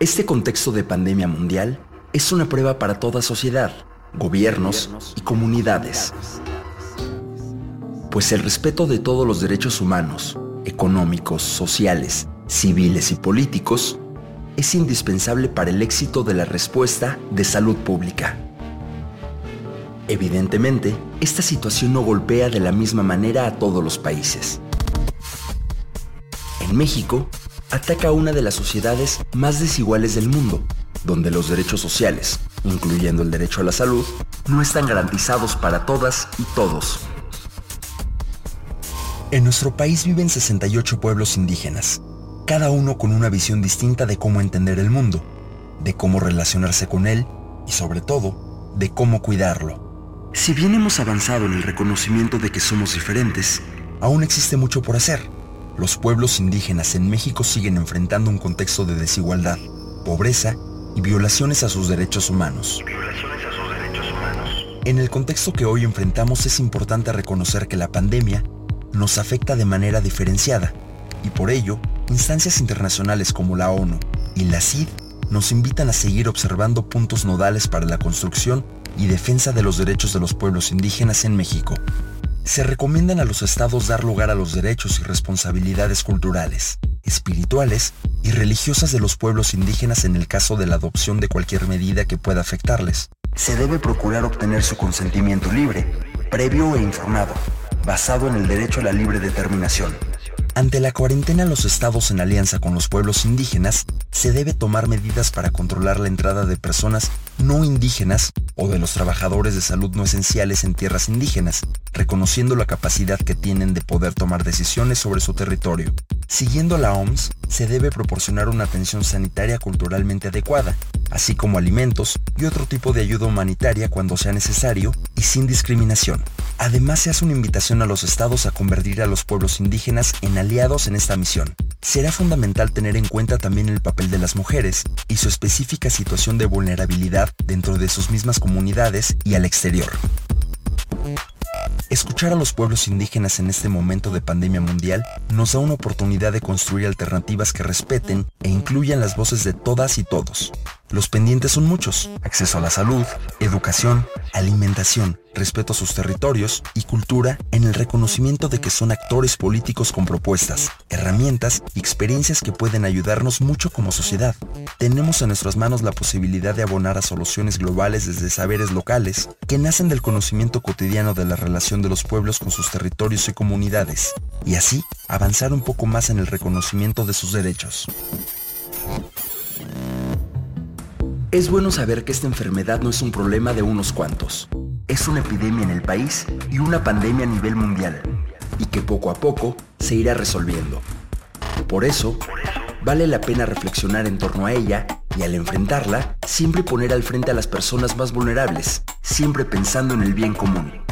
Este contexto de pandemia mundial es una prueba para toda sociedad, gobiernos y comunidades. Pues el respeto de todos los derechos humanos, económicos, sociales, civiles y políticos es indispensable para el éxito de la respuesta de salud pública. Evidentemente, esta situación no golpea de la misma manera a todos los países. En México, ataca una de las sociedades más desiguales del mundo, donde los derechos sociales, incluyendo el derecho a la salud, no están garantizados para todas y todos. En nuestro país viven 68 pueblos indígenas, cada uno con una visión distinta de cómo entender el mundo, de cómo relacionarse con él y sobre todo, de cómo cuidarlo. Si bien hemos avanzado en el reconocimiento de que somos diferentes, aún existe mucho por hacer. Los pueblos indígenas en México siguen enfrentando un contexto de desigualdad, pobreza y violaciones a sus derechos humanos. En el contexto que hoy enfrentamos es importante reconocer que la pandemia nos afecta de manera diferenciada y por ello instancias internacionales como la ONU y la CID nos invitan a seguir observando puntos nodales para la construcción y defensa de los derechos de los pueblos indígenas en México. Se recomiendan a los estados dar lugar a los derechos y responsabilidades culturales, espirituales y religiosas de los pueblos indígenas en el caso de la adopción de cualquier medida que pueda afectarles. Se debe procurar obtener su consentimiento libre, previo e informado, basado en el derecho a la libre determinación. Ante la cuarentena, los estados en alianza con los pueblos indígenas se debe tomar medidas para controlar la entrada de personas no indígenas o de los trabajadores de salud no esenciales en tierras indígenas, reconociendo la capacidad que tienen de poder tomar decisiones sobre su territorio. Siguiendo la OMS, se debe proporcionar una atención sanitaria culturalmente adecuada, así como alimentos y otro tipo de ayuda humanitaria cuando sea necesario y sin discriminación. Además, se hace una invitación a los estados a convertir a los pueblos indígenas en aliados en esta misión. Será fundamental tener en cuenta también el papel de las mujeres y su específica situación de vulnerabilidad dentro de sus mismas comunidades y al exterior. Escuchar a los pueblos indígenas en este momento de pandemia mundial nos da una oportunidad de construir alternativas que respeten e incluyan las voces de todas y todos, los pendientes son muchos. Acceso a la salud, educación, alimentación, respeto a sus territorios y cultura en el reconocimiento de que son actores políticos con propuestas, herramientas y experiencias que pueden ayudarnos mucho como sociedad. Tenemos en nuestras manos la posibilidad de abonar a soluciones globales desde saberes locales que nacen del conocimiento cotidiano de la relación de los pueblos con sus territorios y comunidades, y así avanzar un poco más en el reconocimiento de sus derechos. Es bueno saber que esta enfermedad no es un problema de unos cuantos. Es una epidemia en el país y una pandemia a nivel mundial, y que poco a poco se irá resolviendo. Por eso, vale la pena reflexionar en torno a ella y al enfrentarla, siempre poner al frente a las personas más vulnerables, siempre pensando en el bien común.